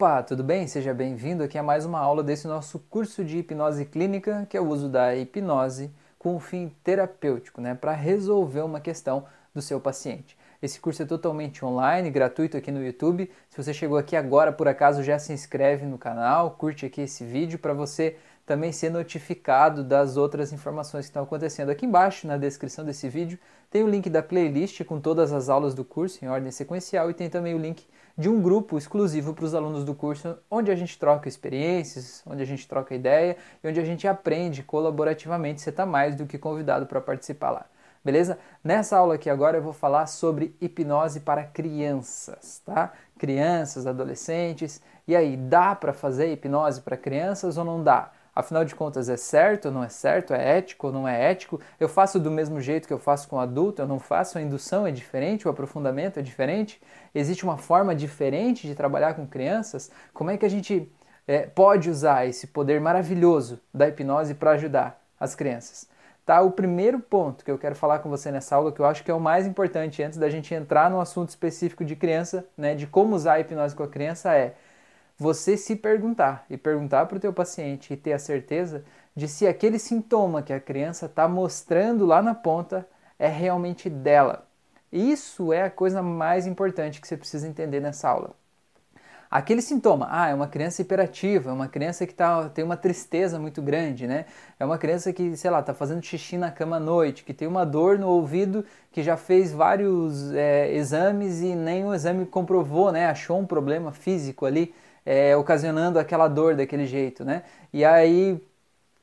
Opa, tudo bem? Seja bem-vindo aqui a mais uma aula desse nosso curso de hipnose clínica, que é o uso da hipnose com um fim terapêutico, né, para resolver uma questão do seu paciente. Esse curso é totalmente online, gratuito aqui no YouTube. Se você chegou aqui agora, por acaso, já se inscreve no canal, curte aqui esse vídeo para você também ser notificado das outras informações que estão acontecendo. Aqui embaixo, na descrição desse vídeo, tem o link da playlist com todas as aulas do curso em ordem sequencial e tem também o link de um grupo exclusivo para os alunos do curso, onde a gente troca experiências, onde a gente troca ideia e onde a gente aprende colaborativamente. Você está mais do que convidado para participar lá. Beleza? Nessa aula aqui agora eu vou falar sobre hipnose para crianças, tá? Crianças, adolescentes. E aí, dá para fazer hipnose para crianças ou não dá? Afinal de contas, é certo ou não é certo? É ético ou não é ético? Eu faço do mesmo jeito que eu faço com adulto? Eu não faço? A indução é diferente? O aprofundamento é diferente? Existe uma forma diferente de trabalhar com crianças? Como é que a gente é, pode usar esse poder maravilhoso da hipnose para ajudar as crianças? Tá? O primeiro ponto que eu quero falar com você nessa aula, que eu acho que é o mais importante antes da gente entrar no assunto específico de criança, né, de como usar a hipnose com a criança, é você se perguntar e perguntar para o teu paciente e ter a certeza de se aquele sintoma que a criança está mostrando lá na ponta é realmente dela. Isso é a coisa mais importante que você precisa entender nessa aula. Aquele sintoma, ah, é uma criança hiperativa, é uma criança que tá, tem uma tristeza muito grande, né? É uma criança que, sei lá, está fazendo xixi na cama à noite, que tem uma dor no ouvido, que já fez vários é, exames e nenhum exame comprovou, né? Achou um problema físico ali é, ocasionando aquela dor daquele jeito, né? E aí,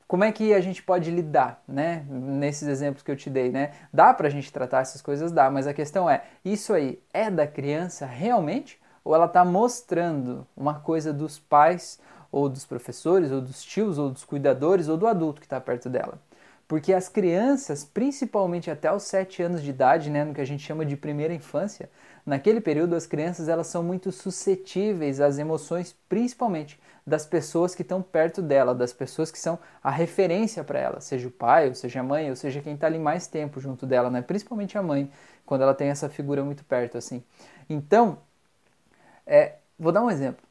como é que a gente pode lidar, né? Nesses exemplos que eu te dei, né? Dá pra gente tratar essas coisas? Dá, mas a questão é, isso aí é da criança realmente? Ou ela está mostrando uma coisa dos pais, ou dos professores, ou dos tios, ou dos cuidadores, ou do adulto que está perto dela? Porque as crianças, principalmente até os 7 anos de idade, né, no que a gente chama de primeira infância, naquele período as crianças elas são muito suscetíveis às emoções, principalmente das pessoas que estão perto dela, das pessoas que são a referência para ela, seja o pai, ou seja a mãe, ou seja quem está ali mais tempo junto dela, né? principalmente a mãe, quando ela tem essa figura muito perto assim. Então, é, vou dar um exemplo.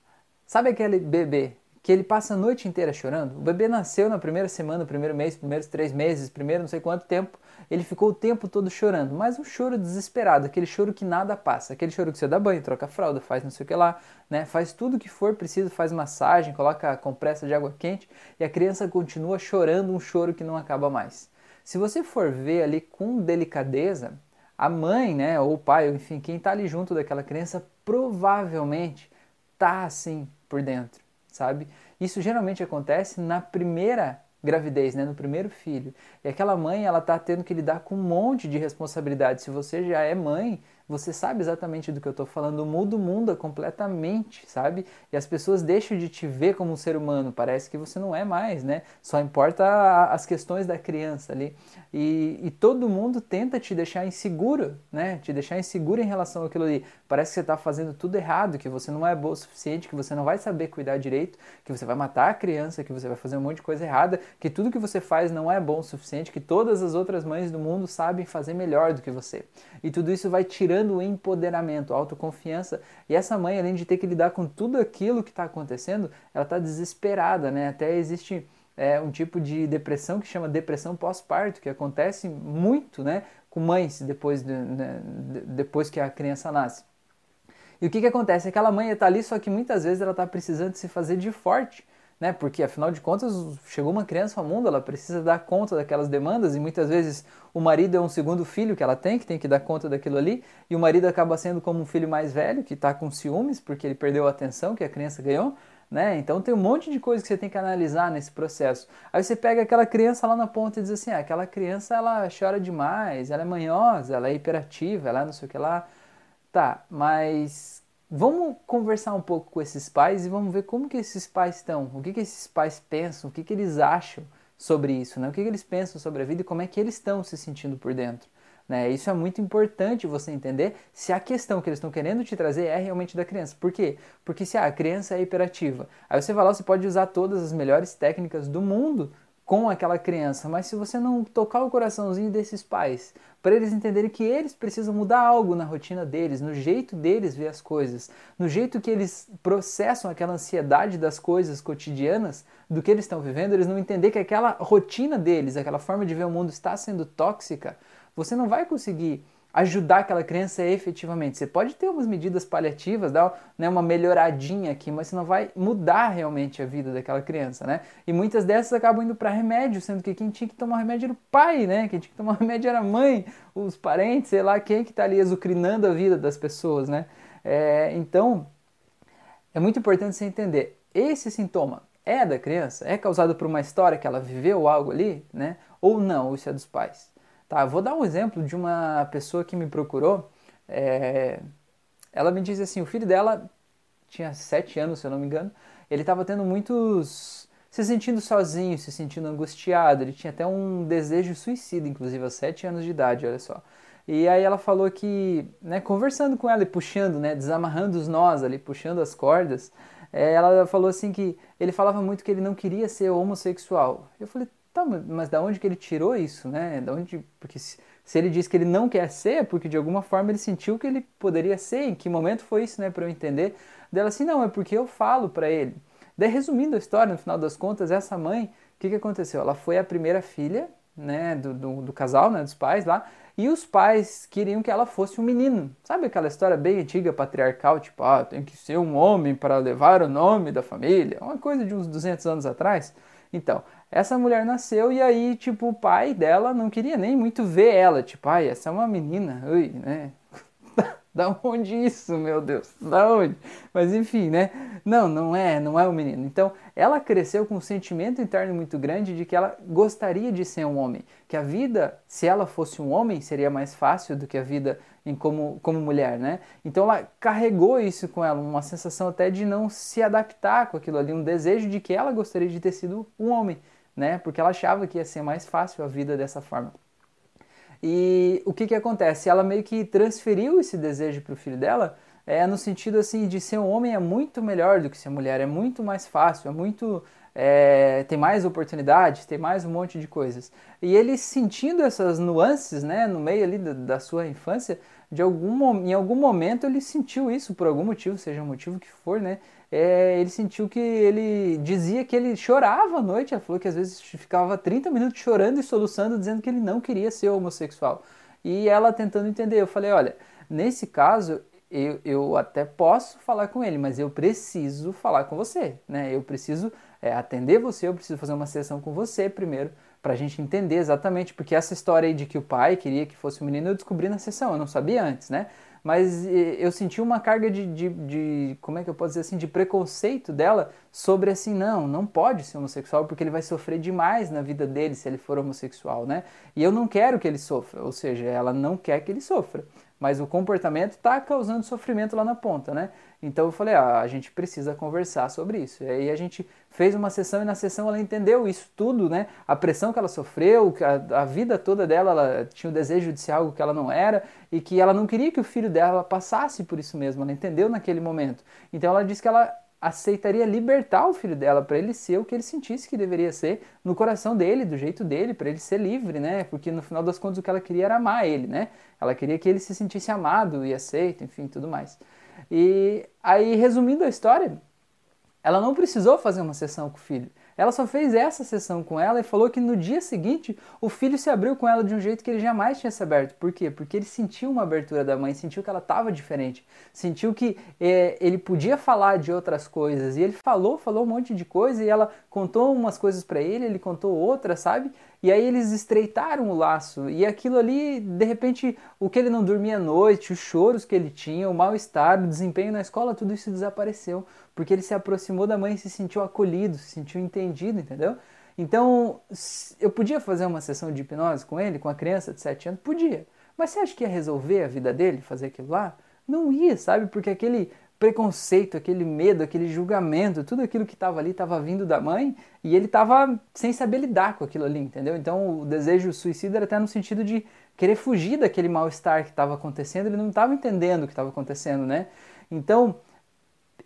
Sabe aquele bebê que ele passa a noite inteira chorando. O bebê nasceu na primeira semana, primeiro mês, primeiros três meses, primeiro não sei quanto tempo. Ele ficou o tempo todo chorando, mas um choro desesperado, aquele choro que nada passa, aquele choro que você dá banho, troca fralda, faz não sei o que lá, né? Faz tudo que for preciso, faz massagem, coloca compressa de água quente e a criança continua chorando um choro que não acaba mais. Se você for ver ali com delicadeza, a mãe, né, ou o pai, enfim, quem está ali junto daquela criança, provavelmente tá assim por dentro sabe? Isso geralmente acontece na primeira gravidez, né, no primeiro filho. E aquela mãe, ela tá tendo que lidar com um monte de responsabilidade. Se você já é mãe, você sabe exatamente do que eu estou falando. Muda o mundo completamente, sabe? E as pessoas deixam de te ver como um ser humano. Parece que você não é mais, né? Só importa as questões da criança ali. E, e todo mundo tenta te deixar inseguro, né? Te deixar inseguro em relação àquilo ali. Parece que você está fazendo tudo errado, que você não é boa o suficiente, que você não vai saber cuidar direito, que você vai matar a criança, que você vai fazer um monte de coisa errada, que tudo que você faz não é bom o suficiente, que todas as outras mães do mundo sabem fazer melhor do que você. E tudo isso vai tirando gerando empoderamento, autoconfiança. E essa mãe, além de ter que lidar com tudo aquilo que está acontecendo, ela está desesperada, né? Até existe é, um tipo de depressão que chama depressão pós-parto, que acontece muito, né? Com mães depois, de, né, depois que a criança nasce. E o que, que acontece? Aquela mãe está ali, só que muitas vezes ela está precisando se fazer de forte né? Porque afinal de contas chegou uma criança ao mundo, ela precisa dar conta daquelas demandas e muitas vezes o marido é um segundo filho que ela tem, que tem que dar conta daquilo ali, e o marido acaba sendo como um filho mais velho que está com ciúmes porque ele perdeu a atenção que a criança ganhou. Né? Então tem um monte de coisa que você tem que analisar nesse processo. Aí você pega aquela criança lá na ponta e diz assim: ah, aquela criança ela chora demais, ela é manhosa, ela é hiperativa, ela é não sei o que lá. Tá, mas Vamos conversar um pouco com esses pais e vamos ver como que esses pais estão, o que, que esses pais pensam, o que, que eles acham sobre isso, né? o que, que eles pensam sobre a vida e como é que eles estão se sentindo por dentro. Né? Isso é muito importante você entender se a questão que eles estão querendo te trazer é realmente da criança. Por quê? Porque se a criança é hiperativa, aí você vai lá, você pode usar todas as melhores técnicas do mundo com aquela criança, mas se você não tocar o coraçãozinho desses pais, para eles entenderem que eles precisam mudar algo na rotina deles, no jeito deles ver as coisas, no jeito que eles processam aquela ansiedade das coisas cotidianas, do que eles estão vivendo, eles não entender que aquela rotina deles, aquela forma de ver o mundo está sendo tóxica, você não vai conseguir ajudar aquela criança efetivamente. Você pode ter umas medidas paliativas, dar né, uma melhoradinha aqui, mas você não vai mudar realmente a vida daquela criança, né? E muitas dessas acabam indo para remédio, sendo que quem tinha que tomar remédio era o pai, né? Quem tinha que tomar remédio era a mãe, os parentes, sei lá, quem que está ali azucrinando a vida das pessoas, né? É, então, é muito importante você entender, esse sintoma é da criança? É causado por uma história que ela viveu algo ali, né? Ou não, isso é dos pais? Tá, vou dar um exemplo de uma pessoa que me procurou. É... Ela me disse assim, o filho dela tinha sete anos, se eu não me engano. Ele estava tendo muitos, se sentindo sozinho, se sentindo angustiado. Ele tinha até um desejo suicida, inclusive aos sete anos de idade, olha só. E aí ela falou que, né, conversando com ela e puxando, né, desamarrando os nós ali, puxando as cordas, é, ela falou assim que ele falava muito que ele não queria ser homossexual. Eu falei, Tá, mas da onde que ele tirou isso, né? Da onde, porque se, se ele diz que ele não quer ser, é porque de alguma forma ele sentiu que ele poderia ser. Em que momento foi isso, né, para eu entender? Dela assim, não, é porque eu falo para ele. Daí, resumindo a história, no final das contas, essa mãe, o que, que aconteceu? Ela foi a primeira filha, né, do, do, do casal, né, dos pais lá, e os pais queriam que ela fosse um menino. Sabe aquela história bem antiga, patriarcal, tipo, ah, tem que ser um homem para levar o nome da família? Uma coisa de uns 200 anos atrás. Então, essa mulher nasceu e aí, tipo, o pai dela não queria nem muito ver ela. Tipo, ai, essa é uma menina, ui, né? Da onde isso, meu Deus? Da onde? Mas enfim, né? Não, não é, não é um menino. Então, ela cresceu com um sentimento interno muito grande de que ela gostaria de ser um homem, que a vida, se ela fosse um homem, seria mais fácil do que a vida em como, como mulher, né? Então ela carregou isso com ela, uma sensação até de não se adaptar com aquilo ali, um desejo de que ela gostaria de ter sido um homem, né? Porque ela achava que ia ser mais fácil a vida dessa forma. E o que, que acontece? Ela meio que transferiu esse desejo para o filho dela, é, no sentido assim de ser um homem é muito melhor do que ser mulher, é muito mais fácil, é muito é, tem mais oportunidades, tem mais um monte de coisas. E ele sentindo essas nuances, né, no meio ali da, da sua infância, de algum, em algum momento ele sentiu isso por algum motivo, seja o motivo que for, né? É, ele sentiu que ele dizia que ele chorava à noite. Ela falou que às vezes ficava 30 minutos chorando e soluçando, dizendo que ele não queria ser homossexual. E ela tentando entender. Eu falei: olha, nesse caso eu, eu até posso falar com ele, mas eu preciso falar com você, né? Eu preciso é, atender você, eu preciso fazer uma sessão com você primeiro para a gente entender exatamente, porque essa história aí de que o pai queria que fosse um menino eu descobri na sessão, eu não sabia antes, né? Mas eu senti uma carga de, de, de, como é que eu posso dizer assim, de preconceito dela sobre assim, não, não pode ser homossexual porque ele vai sofrer demais na vida dele se ele for homossexual, né? E eu não quero que ele sofra, ou seja, ela não quer que ele sofra mas o comportamento está causando sofrimento lá na ponta, né? Então eu falei, ah, a gente precisa conversar sobre isso. E aí a gente fez uma sessão e na sessão ela entendeu isso tudo, né? A pressão que ela sofreu, a, a vida toda dela, ela tinha o desejo de ser algo que ela não era e que ela não queria que o filho dela passasse por isso mesmo. Ela entendeu naquele momento. Então ela disse que ela aceitaria libertar o filho dela para ele ser o que ele sentisse que deveria ser no coração dele, do jeito dele, para ele ser livre, né? Porque no final das contas o que ela queria era amar ele, né? Ela queria que ele se sentisse amado e aceito, enfim, tudo mais. E aí, resumindo a história, ela não precisou fazer uma sessão com o filho. Ela só fez essa sessão com ela e falou que no dia seguinte o filho se abriu com ela de um jeito que ele jamais tinha se aberto. Por quê? Porque ele sentiu uma abertura da mãe, sentiu que ela estava diferente, sentiu que é, ele podia falar de outras coisas. E ele falou, falou um monte de coisa e ela contou umas coisas para ele, ele contou outras, sabe? E aí eles estreitaram o laço. E aquilo ali, de repente, o que ele não dormia à noite, os choros que ele tinha, o mal-estar, o desempenho na escola, tudo isso desapareceu. Porque ele se aproximou da mãe e se sentiu acolhido, se sentiu entendido, entendeu? Então, eu podia fazer uma sessão de hipnose com ele, com a criança de 7 anos? Podia. Mas você acha que ia resolver a vida dele fazer aquilo lá? Não ia, sabe? Porque aquele preconceito, aquele medo, aquele julgamento, tudo aquilo que estava ali estava vindo da mãe e ele estava sem saber lidar com aquilo ali, entendeu? Então o desejo suicida era até no sentido de querer fugir daquele mal-estar que estava acontecendo, ele não estava entendendo o que estava acontecendo, né? Então,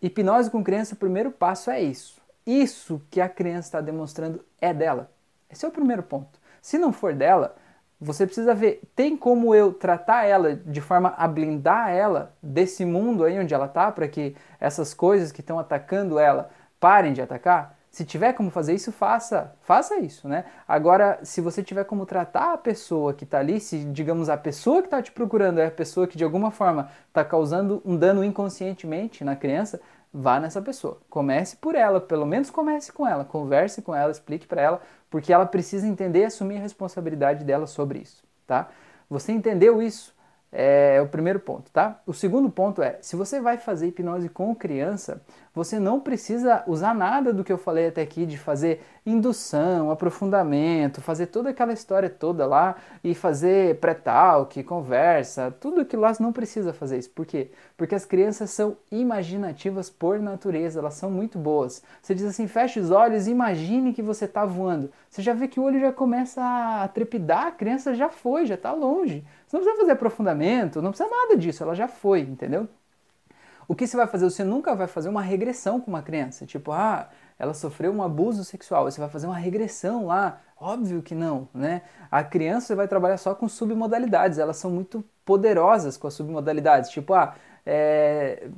hipnose com criança, o primeiro passo é isso. Isso que a criança está demonstrando é dela. Esse é o primeiro ponto. Se não for dela, você precisa ver, tem como eu tratar ela de forma a blindar ela desse mundo aí onde ela tá, para que essas coisas que estão atacando ela parem de atacar? Se tiver como fazer isso, faça, faça isso, né? Agora, se você tiver como tratar a pessoa que está ali, se digamos a pessoa que está te procurando é a pessoa que de alguma forma está causando um dano inconscientemente na criança, vá nessa pessoa. Comece por ela, pelo menos comece com ela, converse com ela, explique para ela, porque ela precisa entender e assumir a responsabilidade dela sobre isso, tá? Você entendeu isso? É o primeiro ponto, tá? O segundo ponto é, se você vai fazer hipnose com criança, você não precisa usar nada do que eu falei até aqui de fazer indução, aprofundamento, fazer toda aquela história toda lá e fazer pré-talk, conversa, tudo aquilo lá não precisa fazer isso. Por quê? Porque as crianças são imaginativas por natureza, elas são muito boas. Você diz assim, feche os olhos e imagine que você está voando. Você já vê que o olho já começa a trepidar, a criança já foi, já está longe. Você não precisa fazer aprofundamento, não precisa nada disso, ela já foi, entendeu? O que você vai fazer? Você nunca vai fazer uma regressão com uma criança, tipo, ah, ela sofreu um abuso sexual, você vai fazer uma regressão lá. Óbvio que não, né? A criança vai trabalhar só com submodalidades, elas são muito poderosas com as submodalidades. Tipo, ah, é,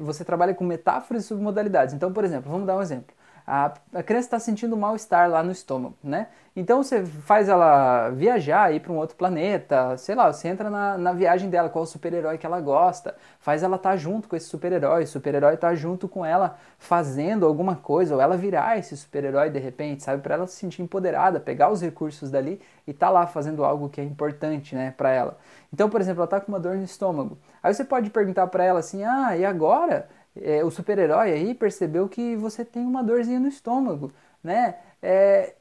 você trabalha com metáforas e submodalidades. Então, por exemplo, vamos dar um exemplo a, a criança está sentindo mal-estar lá no estômago, né? Então você faz ela viajar, ir para um outro planeta, sei lá, você entra na, na viagem dela, qual o super-herói que ela gosta, faz ela estar tá junto com esse super-herói, o super-herói estar tá junto com ela fazendo alguma coisa, ou ela virar esse super-herói de repente, sabe? Para ela se sentir empoderada, pegar os recursos dali e tá lá fazendo algo que é importante, né, para ela. Então, por exemplo, ela tá com uma dor no estômago. Aí você pode perguntar para ela assim: "Ah, e agora?" É, o super-herói aí percebeu que você tem uma dorzinha no estômago, né? É,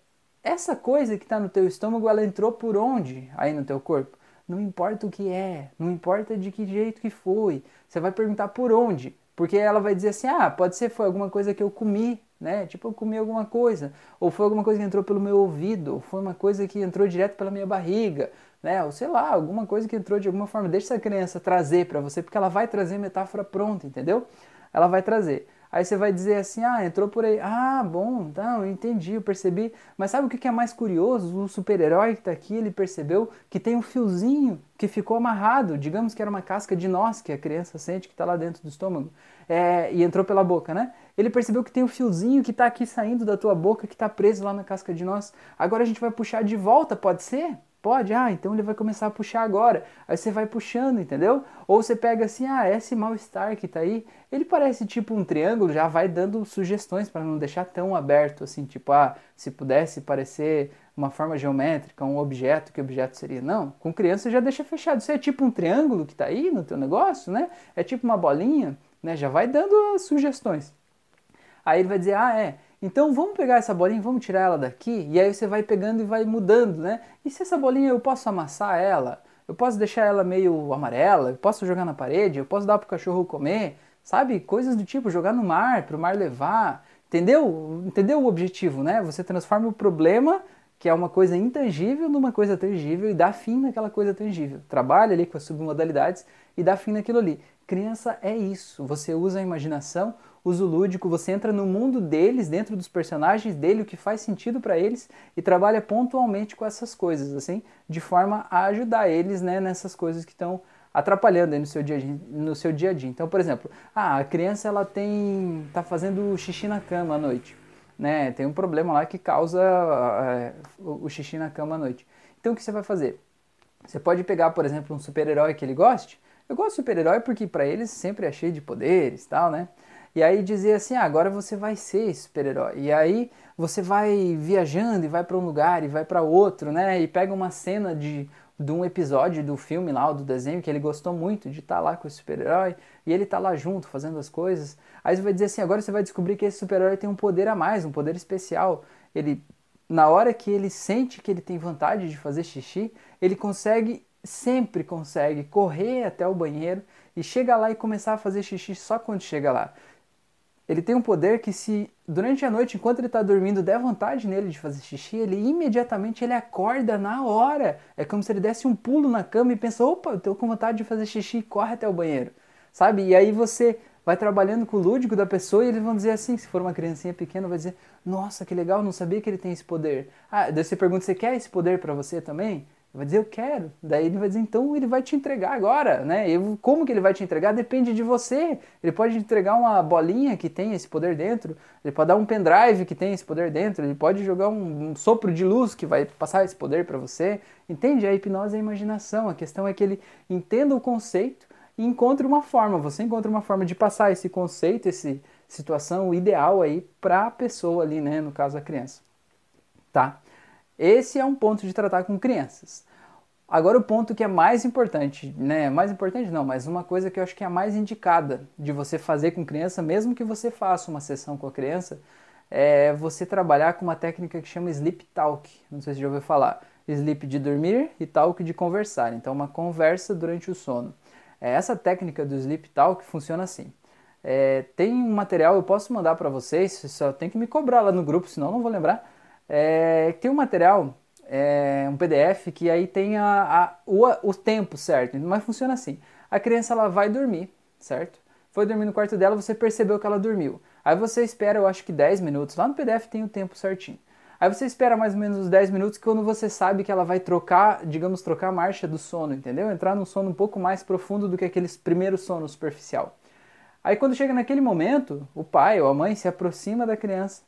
essa coisa que está no teu estômago, ela entrou por onde aí no teu corpo? Não importa o que é, não importa de que jeito que foi. Você vai perguntar por onde, porque ela vai dizer assim: ah, pode ser foi alguma coisa que eu comi, né? Tipo, eu comi alguma coisa, ou foi alguma coisa que entrou pelo meu ouvido, ou foi uma coisa que entrou direto pela minha barriga, né? Ou sei lá, alguma coisa que entrou de alguma forma. Deixa essa criança trazer para você, porque ela vai trazer metáfora pronta, entendeu? Ela vai trazer. Aí você vai dizer assim, ah, entrou por aí. Ah, bom, tá, eu entendi, eu percebi. Mas sabe o que é mais curioso? O super-herói que está aqui, ele percebeu que tem um fiozinho que ficou amarrado, digamos que era uma casca de nós que a criança sente que está lá dentro do estômago, é, e entrou pela boca, né? Ele percebeu que tem um fiozinho que está aqui saindo da tua boca, que está preso lá na casca de nós. Agora a gente vai puxar de volta, pode ser? Pode, ah, então ele vai começar a puxar agora. Aí você vai puxando, entendeu? Ou você pega assim, ah, esse mal-estar que tá aí, ele parece tipo um triângulo, já vai dando sugestões para não deixar tão aberto assim, tipo, ah, se pudesse parecer uma forma geométrica, um objeto, que objeto seria? Não, com criança já deixa fechado. Isso é tipo um triângulo que tá aí no teu negócio, né? É tipo uma bolinha, né? Já vai dando sugestões. Aí ele vai dizer, ah, é, então vamos pegar essa bolinha, vamos tirar ela daqui, e aí você vai pegando e vai mudando, né? E se essa bolinha eu posso amassar ela? Eu posso deixar ela meio amarela? Eu posso jogar na parede? Eu posso dar pro cachorro comer? Sabe? Coisas do tipo jogar no mar, pro mar levar. Entendeu? Entendeu o objetivo, né? Você transforma o problema, que é uma coisa intangível, numa coisa tangível e dá fim naquela coisa tangível. Trabalha ali com as submodalidades e dá fim naquilo ali. Criança é isso. Você usa a imaginação, uso lúdico, você entra no mundo deles, dentro dos personagens dele, o que faz sentido para eles e trabalha pontualmente com essas coisas, assim, de forma a ajudar eles, né, nessas coisas que estão atrapalhando no seu dia no seu dia a dia. Então, por exemplo, ah, a criança ela tem tá fazendo xixi na cama à noite, né? Tem um problema lá que causa é, o xixi na cama à noite. Então, o que você vai fazer? Você pode pegar, por exemplo, um super-herói que ele goste. Eu gosto de super-herói porque para eles sempre é cheio de poderes, tal, né? E aí dizer assim, ah, agora você vai ser super-herói. E aí você vai viajando e vai para um lugar e vai para outro, né? E pega uma cena de, de um episódio do filme lá, do desenho, que ele gostou muito de estar tá lá com o super-herói, e ele tá lá junto fazendo as coisas. Aí você vai dizer assim, agora você vai descobrir que esse super-herói tem um poder a mais, um poder especial. Ele na hora que ele sente que ele tem vontade de fazer xixi, ele consegue sempre consegue correr até o banheiro e chega lá e começar a fazer xixi só quando chega lá ele tem um poder que se durante a noite, enquanto ele está dormindo, der vontade nele de fazer xixi, ele imediatamente ele acorda na hora. É como se ele desse um pulo na cama e pensa, opa, eu estou com vontade de fazer xixi corre até o banheiro. Sabe? E aí você vai trabalhando com o lúdico da pessoa e eles vão dizer assim, se for uma criancinha pequena, vai dizer, nossa, que legal, não sabia que ele tem esse poder. Ah, daí você pergunta, você quer esse poder para você também? Vai dizer, eu quero. Daí ele vai dizer, então ele vai te entregar agora, né? E como que ele vai te entregar depende de você. Ele pode entregar uma bolinha que tem esse poder dentro, ele pode dar um pendrive que tem esse poder dentro, ele pode jogar um, um sopro de luz que vai passar esse poder para você. Entende? A hipnose é a imaginação. A questão é que ele entenda o conceito e encontre uma forma. Você encontra uma forma de passar esse conceito, essa situação ideal aí para a pessoa ali, né? No caso a criança. Tá? Esse é um ponto de tratar com crianças. Agora o ponto que é mais importante, né? Mais importante não, mas uma coisa que eu acho que é a mais indicada de você fazer com criança, mesmo que você faça uma sessão com a criança, é você trabalhar com uma técnica que chama Sleep Talk. Não sei se já ouviu falar. Sleep de dormir e Talk de conversar. Então, uma conversa durante o sono. É, essa técnica do Sleep Talk funciona assim. É, tem um material, eu posso mandar para vocês, só tem que me cobrar lá no grupo, senão não vou lembrar é, tem um material, é, um PDF, que aí tem a, a, o, o tempo certo, mas funciona assim. A criança ela vai dormir, certo? Foi dormir no quarto dela, você percebeu que ela dormiu. Aí você espera, eu acho que 10 minutos. Lá no PDF tem o tempo certinho. Aí você espera mais ou menos os 10 minutos quando você sabe que ela vai trocar, digamos, trocar a marcha do sono, entendeu? Entrar num sono um pouco mais profundo do que aquele primeiro sono superficial. Aí quando chega naquele momento, o pai ou a mãe se aproxima da criança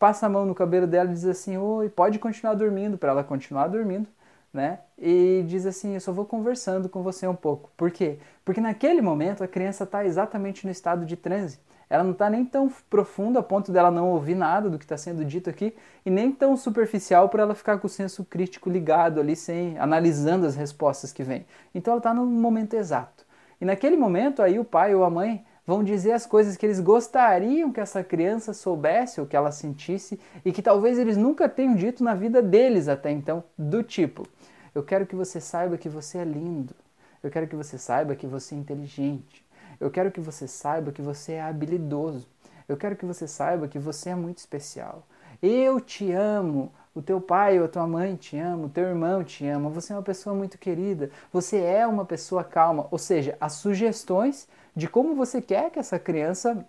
passa a mão no cabelo dela e diz assim: Oi, pode continuar dormindo, para ela continuar dormindo, né? E diz assim: Eu só vou conversando com você um pouco. Por quê? Porque naquele momento a criança está exatamente no estado de transe. Ela não está nem tão profundo a ponto dela não ouvir nada do que está sendo dito aqui, e nem tão superficial para ela ficar com o senso crítico ligado ali, sem analisando as respostas que vêm. Então ela está no momento exato. E naquele momento aí o pai ou a mãe vão dizer as coisas que eles gostariam que essa criança soubesse ou que ela sentisse e que talvez eles nunca tenham dito na vida deles até então, do tipo: Eu quero que você saiba que você é lindo. Eu quero que você saiba que você é inteligente. Eu quero que você saiba que você é habilidoso. Eu quero que você saiba que você é muito especial. Eu te amo. O teu pai ou a tua mãe te ama, o teu irmão te ama, você é uma pessoa muito querida, você é uma pessoa calma. Ou seja, as sugestões de como você quer que essa criança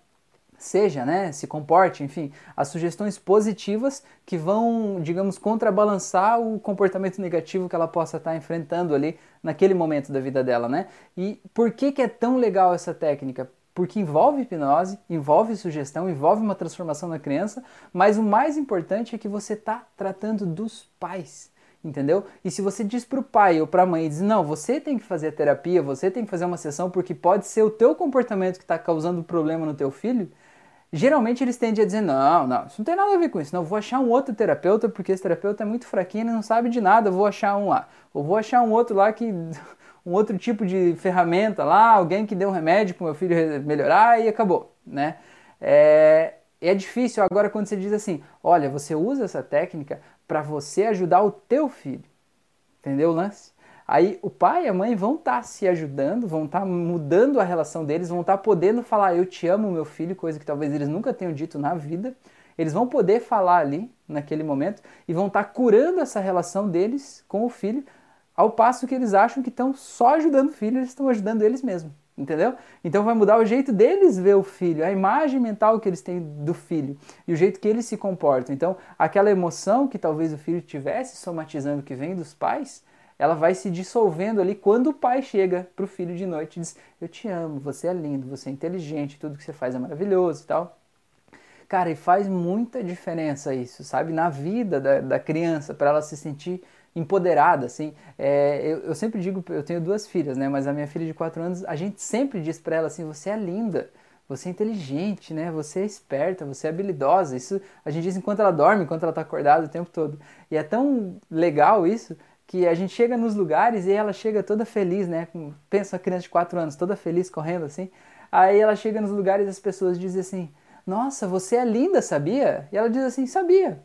seja, né, se comporte, enfim, as sugestões positivas que vão, digamos, contrabalançar o comportamento negativo que ela possa estar enfrentando ali naquele momento da vida dela, né? E por que que é tão legal essa técnica? Porque envolve hipnose, envolve sugestão, envolve uma transformação na criança, mas o mais importante é que você está tratando dos pais entendeu? E se você diz para o pai ou para a mãe, diz, não, você tem que fazer a terapia, você tem que fazer uma sessão porque pode ser o teu comportamento que está causando problema no teu filho, geralmente eles tendem a dizer, não, não, isso não tem nada a ver com isso, não, vou achar um outro terapeuta porque esse terapeuta é muito fraquinho e não sabe de nada, vou achar um lá. Ou vou achar um outro lá que... um outro tipo de ferramenta lá, alguém que deu um remédio para o meu filho melhorar e acabou, né? É, é difícil agora quando você diz assim, olha, você usa essa técnica para você ajudar o teu filho. Entendeu o lance? Aí o pai e a mãe vão estar tá se ajudando, vão estar tá mudando a relação deles, vão estar tá podendo falar eu te amo, meu filho, coisa que talvez eles nunca tenham dito na vida. Eles vão poder falar ali naquele momento e vão estar tá curando essa relação deles com o filho, ao passo que eles acham que estão só ajudando o filho, eles estão ajudando eles mesmos entendeu? Então vai mudar o jeito deles ver o filho, a imagem mental que eles têm do filho e o jeito que eles se comportam. Então, aquela emoção que talvez o filho tivesse somatizando que vem dos pais, ela vai se dissolvendo ali quando o pai chega para o filho de noite e diz: Eu te amo, você é lindo, você é inteligente, tudo que você faz é maravilhoso e tal. Cara, e faz muita diferença isso, sabe? Na vida da, da criança, para ela se sentir empoderada, assim. É, eu, eu, sempre digo, eu tenho duas filhas, né? Mas a minha filha de 4 anos, a gente sempre diz para ela assim, você é linda, você é inteligente, né? Você é esperta, você é habilidosa. Isso a gente diz enquanto ela dorme, enquanto ela está acordada o tempo todo. E é tão legal isso que a gente chega nos lugares e ela chega toda feliz, né? Pensa uma criança de 4 anos, toda feliz, correndo assim. Aí ela chega nos lugares e as pessoas dizem assim, nossa, você é linda, sabia? E ela diz assim, sabia.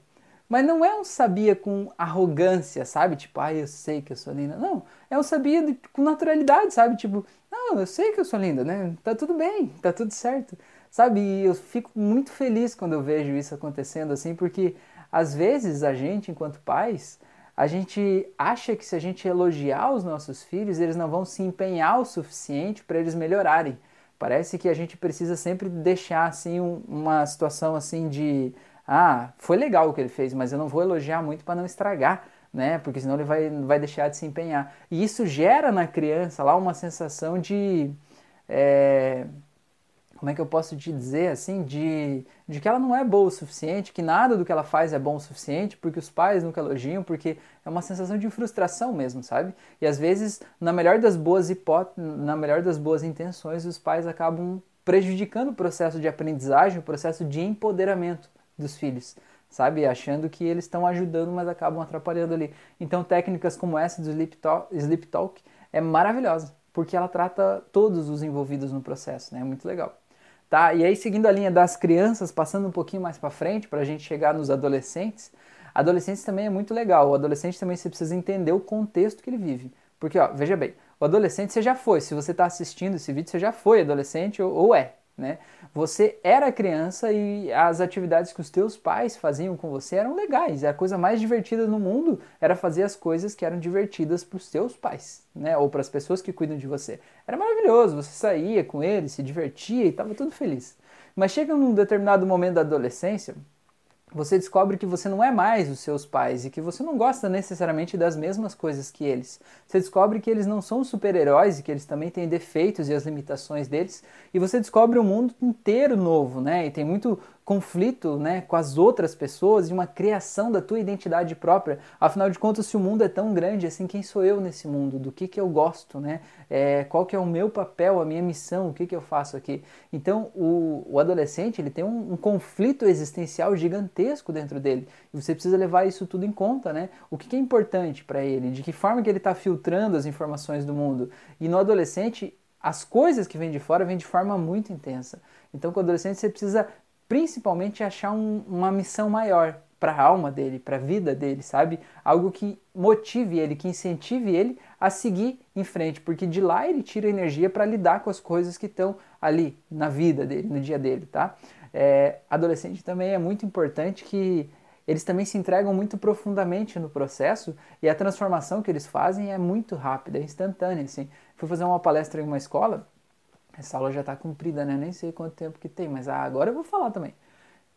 Mas não é um sabia com arrogância, sabe? Tipo, ah, eu sei que eu sou linda. Não, é um sabia de, com naturalidade, sabe? Tipo, não, eu sei que eu sou linda, né? Tá tudo bem, tá tudo certo. Sabe? E eu fico muito feliz quando eu vejo isso acontecendo assim, porque às vezes a gente, enquanto pais, a gente acha que se a gente elogiar os nossos filhos, eles não vão se empenhar o suficiente para eles melhorarem. Parece que a gente precisa sempre deixar assim um, uma situação assim de ah, foi legal o que ele fez, mas eu não vou elogiar muito para não estragar, né? Porque senão ele vai, vai deixar de se empenhar. E isso gera na criança lá uma sensação de é, como é que eu posso te dizer assim, de, de que ela não é boa o suficiente, que nada do que ela faz é bom o suficiente, porque os pais nunca elogiam, porque é uma sensação de frustração mesmo, sabe? E às vezes, na melhor das boas hipóteses, na melhor das boas intenções, os pais acabam prejudicando o processo de aprendizagem, o processo de empoderamento dos filhos, sabe? Achando que eles estão ajudando, mas acabam atrapalhando ali. Então, técnicas como essa do Sleep Talk, Sleep Talk é maravilhosa, porque ela trata todos os envolvidos no processo, né? É muito legal. Tá? E aí, seguindo a linha das crianças, passando um pouquinho mais para frente, para a gente chegar nos adolescentes, adolescentes também é muito legal. O adolescente também você precisa entender o contexto que ele vive. Porque, ó, veja bem, o adolescente você já foi. Se você está assistindo esse vídeo, você já foi adolescente ou, ou é. Né? Você era criança e as atividades que os teus pais faziam com você eram legais. A coisa mais divertida no mundo era fazer as coisas que eram divertidas para os teus pais, né? Ou para as pessoas que cuidam de você. Era maravilhoso. Você saía com eles, se divertia e estava tudo feliz. Mas chega num determinado momento da adolescência você descobre que você não é mais os seus pais e que você não gosta necessariamente das mesmas coisas que eles. Você descobre que eles não são super-heróis e que eles também têm defeitos e as limitações deles. E você descobre um mundo inteiro novo, né? E tem muito conflito né, com as outras pessoas e uma criação da tua identidade própria. Afinal de contas, se o mundo é tão grande assim, quem sou eu nesse mundo? Do que, que eu gosto? Né? É, qual que é o meu papel, a minha missão? O que, que eu faço aqui? Então, o, o adolescente ele tem um, um, conflito existencial gigantesco dentro dele. E você precisa levar isso tudo em conta. Né? O que, que é importante para ele? De que forma que ele está filtrando as informações do mundo? E no adolescente, as coisas que vêm de fora vêm de forma muito intensa. Então, com o adolescente, você precisa principalmente achar um, uma missão maior para a alma dele, para a vida dele, sabe? Algo que motive ele, que incentive ele a seguir em frente, porque de lá ele tira energia para lidar com as coisas que estão ali na vida dele, no dia dele, tá? É, adolescente também é muito importante que eles também se entregam muito profundamente no processo e a transformação que eles fazem é muito rápida, é instantânea, assim. Fui fazer uma palestra em uma escola essa aula já está cumprida, né? Nem sei quanto tempo que tem, mas agora eu vou falar também.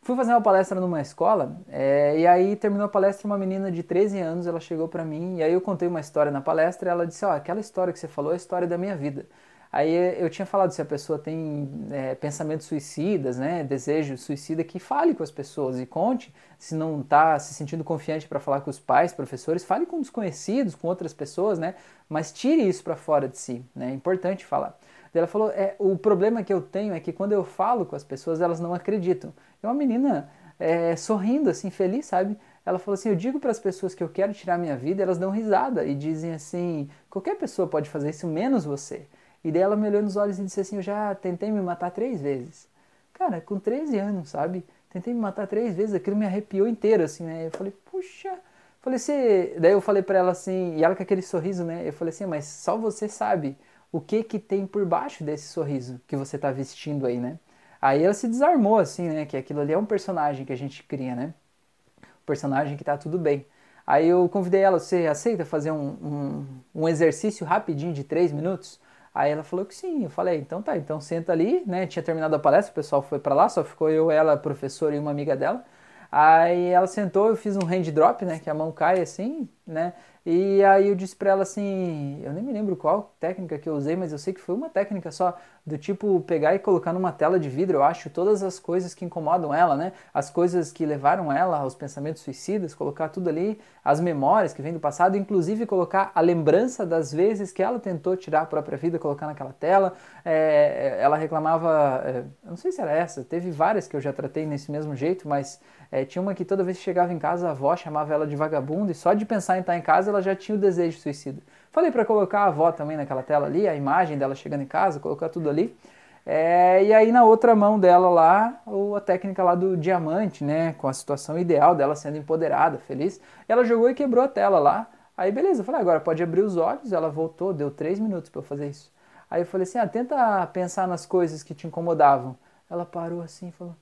Fui fazer uma palestra numa escola é, e aí terminou a palestra uma menina de 13 anos, ela chegou para mim e aí eu contei uma história na palestra e ela disse, ó, oh, aquela história que você falou é a história da minha vida. Aí eu tinha falado se a pessoa tem é, pensamentos suicidas, né, desejo suicida, que fale com as pessoas e conte. Se não está se sentindo confiante para falar com os pais, professores, fale com desconhecidos, com outras pessoas, né, mas tire isso para fora de si, né, é importante falar. Ela falou: é, o problema que eu tenho é que quando eu falo com as pessoas, elas não acreditam. É uma menina é, sorrindo, assim, feliz, sabe? Ela falou assim: eu digo para as pessoas que eu quero tirar minha vida, elas dão risada e dizem assim: qualquer pessoa pode fazer isso, menos você. E daí ela me olhou nos olhos e disse assim: eu já tentei me matar três vezes. Cara, com 13 anos, sabe? Tentei me matar três vezes, aquilo me arrepiou inteiro, assim, né? Eu falei: puxa. Falei assim, daí eu falei para ela assim, e ela com aquele sorriso, né? Eu falei assim, mas só você sabe o que que tem por baixo desse sorriso que você está vestindo aí, né? Aí ela se desarmou assim, né? Que aquilo ali é um personagem que a gente cria, né? Um personagem que tá tudo bem. Aí eu convidei ela, você aceita fazer um, um, um exercício rapidinho de três minutos? Aí ela falou que sim. Eu falei, então tá, então senta ali, né? Tinha terminado a palestra, o pessoal foi para lá, só ficou eu, ela, professora e uma amiga dela. Aí ela sentou, eu fiz um hand drop, né? Que a mão cai assim, né? E aí eu disse pra ela assim, eu nem me lembro qual técnica que eu usei, mas eu sei que foi uma técnica só, do tipo pegar e colocar numa tela de vidro, eu acho, todas as coisas que incomodam ela, né? As coisas que levaram ela aos pensamentos suicidas, colocar tudo ali, as memórias que vêm do passado, inclusive colocar a lembrança das vezes que ela tentou tirar a própria vida, colocar naquela tela. É, ela reclamava, é, eu não sei se era essa, teve várias que eu já tratei nesse mesmo jeito, mas é, tinha uma que toda vez que chegava em casa a avó chamava ela de vagabunda e só de pensar em estar em casa ela já tinha o desejo suicida. Falei para colocar a avó também naquela tela ali, a imagem dela chegando em casa, colocar tudo ali. É, e aí na outra mão dela lá, a técnica lá do diamante, né, com a situação ideal dela sendo empoderada, feliz. Ela jogou e quebrou a tela lá. Aí beleza, eu falei, agora pode abrir os olhos. Ela voltou, deu três minutos para fazer isso. Aí eu falei assim, ah, tenta pensar nas coisas que te incomodavam. Ela parou assim e falou,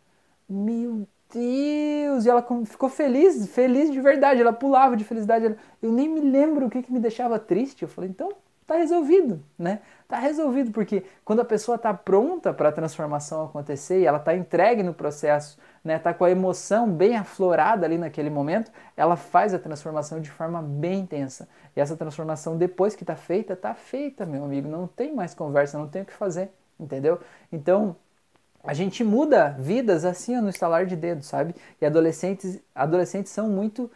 meu Deus! E ela ficou feliz, feliz de verdade. Ela pulava de felicidade. eu nem me lembro o que, que me deixava triste. Eu falei, então tá resolvido, né? Tá resolvido porque quando a pessoa está pronta para a transformação acontecer e ela está entregue no processo, né? Tá com a emoção bem aflorada ali naquele momento, ela faz a transformação de forma bem intensa. E essa transformação depois que está feita, está feita, meu amigo. Não tem mais conversa, não tem o que fazer, entendeu? Então a gente muda vidas assim no estalar de dedos, sabe? E adolescentes, adolescentes são muito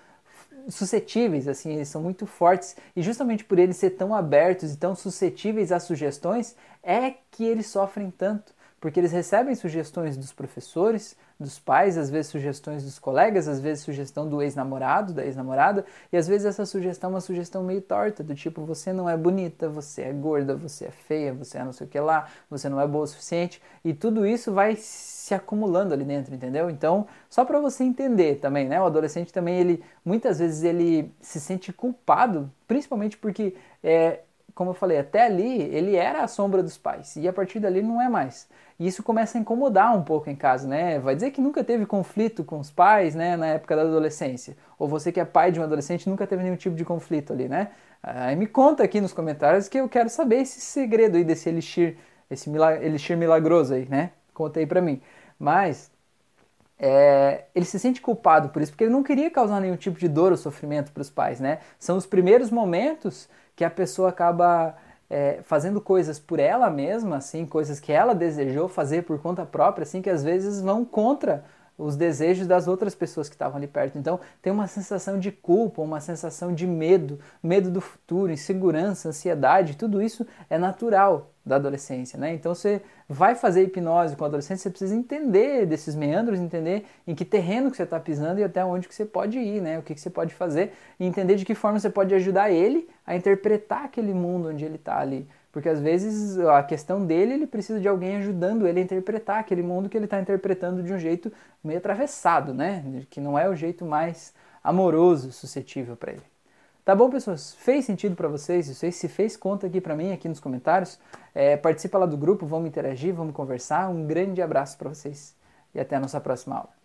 suscetíveis, assim, eles são muito fortes e justamente por eles ser tão abertos e tão suscetíveis a sugestões é que eles sofrem tanto, porque eles recebem sugestões dos professores, dos pais, às vezes sugestões dos colegas, às vezes sugestão do ex-namorado, da ex-namorada, e às vezes essa sugestão é uma sugestão meio torta, do tipo, você não é bonita, você é gorda, você é feia, você é não sei o que lá, você não é boa o suficiente, e tudo isso vai se acumulando ali dentro, entendeu? Então, só para você entender também, né? O adolescente também, ele, muitas vezes ele se sente culpado, principalmente porque é, como eu falei, até ali ele era a sombra dos pais e a partir dali não é mais. E isso começa a incomodar um pouco em casa, né? Vai dizer que nunca teve conflito com os pais, né, na época da adolescência. Ou você que é pai de um adolescente nunca teve nenhum tipo de conflito ali, né? Aí me conta aqui nos comentários que eu quero saber esse segredo aí desse elixir, esse elixir milagroso aí, né? Conta aí pra mim. Mas é, ele se sente culpado por isso, porque ele não queria causar nenhum tipo de dor ou sofrimento para os pais, né? São os primeiros momentos que a pessoa acaba é, fazendo coisas por ela mesma, assim, coisas que ela desejou fazer por conta própria, assim, que às vezes vão contra os desejos das outras pessoas que estavam ali perto. Então tem uma sensação de culpa, uma sensação de medo, medo do futuro, insegurança, ansiedade, tudo isso é natural da adolescência, né? Então você vai fazer hipnose com o adolescente, você precisa entender desses meandros, entender em que terreno que você está pisando e até onde que você pode ir, né? O que, que você pode fazer e entender de que forma você pode ajudar ele a interpretar aquele mundo onde ele está ali. Porque às vezes a questão dele, ele precisa de alguém ajudando ele a interpretar aquele mundo que ele está interpretando de um jeito meio atravessado, né? Que não é o jeito mais amoroso, suscetível para ele. Tá bom, pessoas? Fez sentido para vocês? Isso aí, se fez, conta aqui para mim, aqui nos comentários. É, participa lá do grupo, vamos interagir, vamos conversar. Um grande abraço para vocês e até a nossa próxima aula.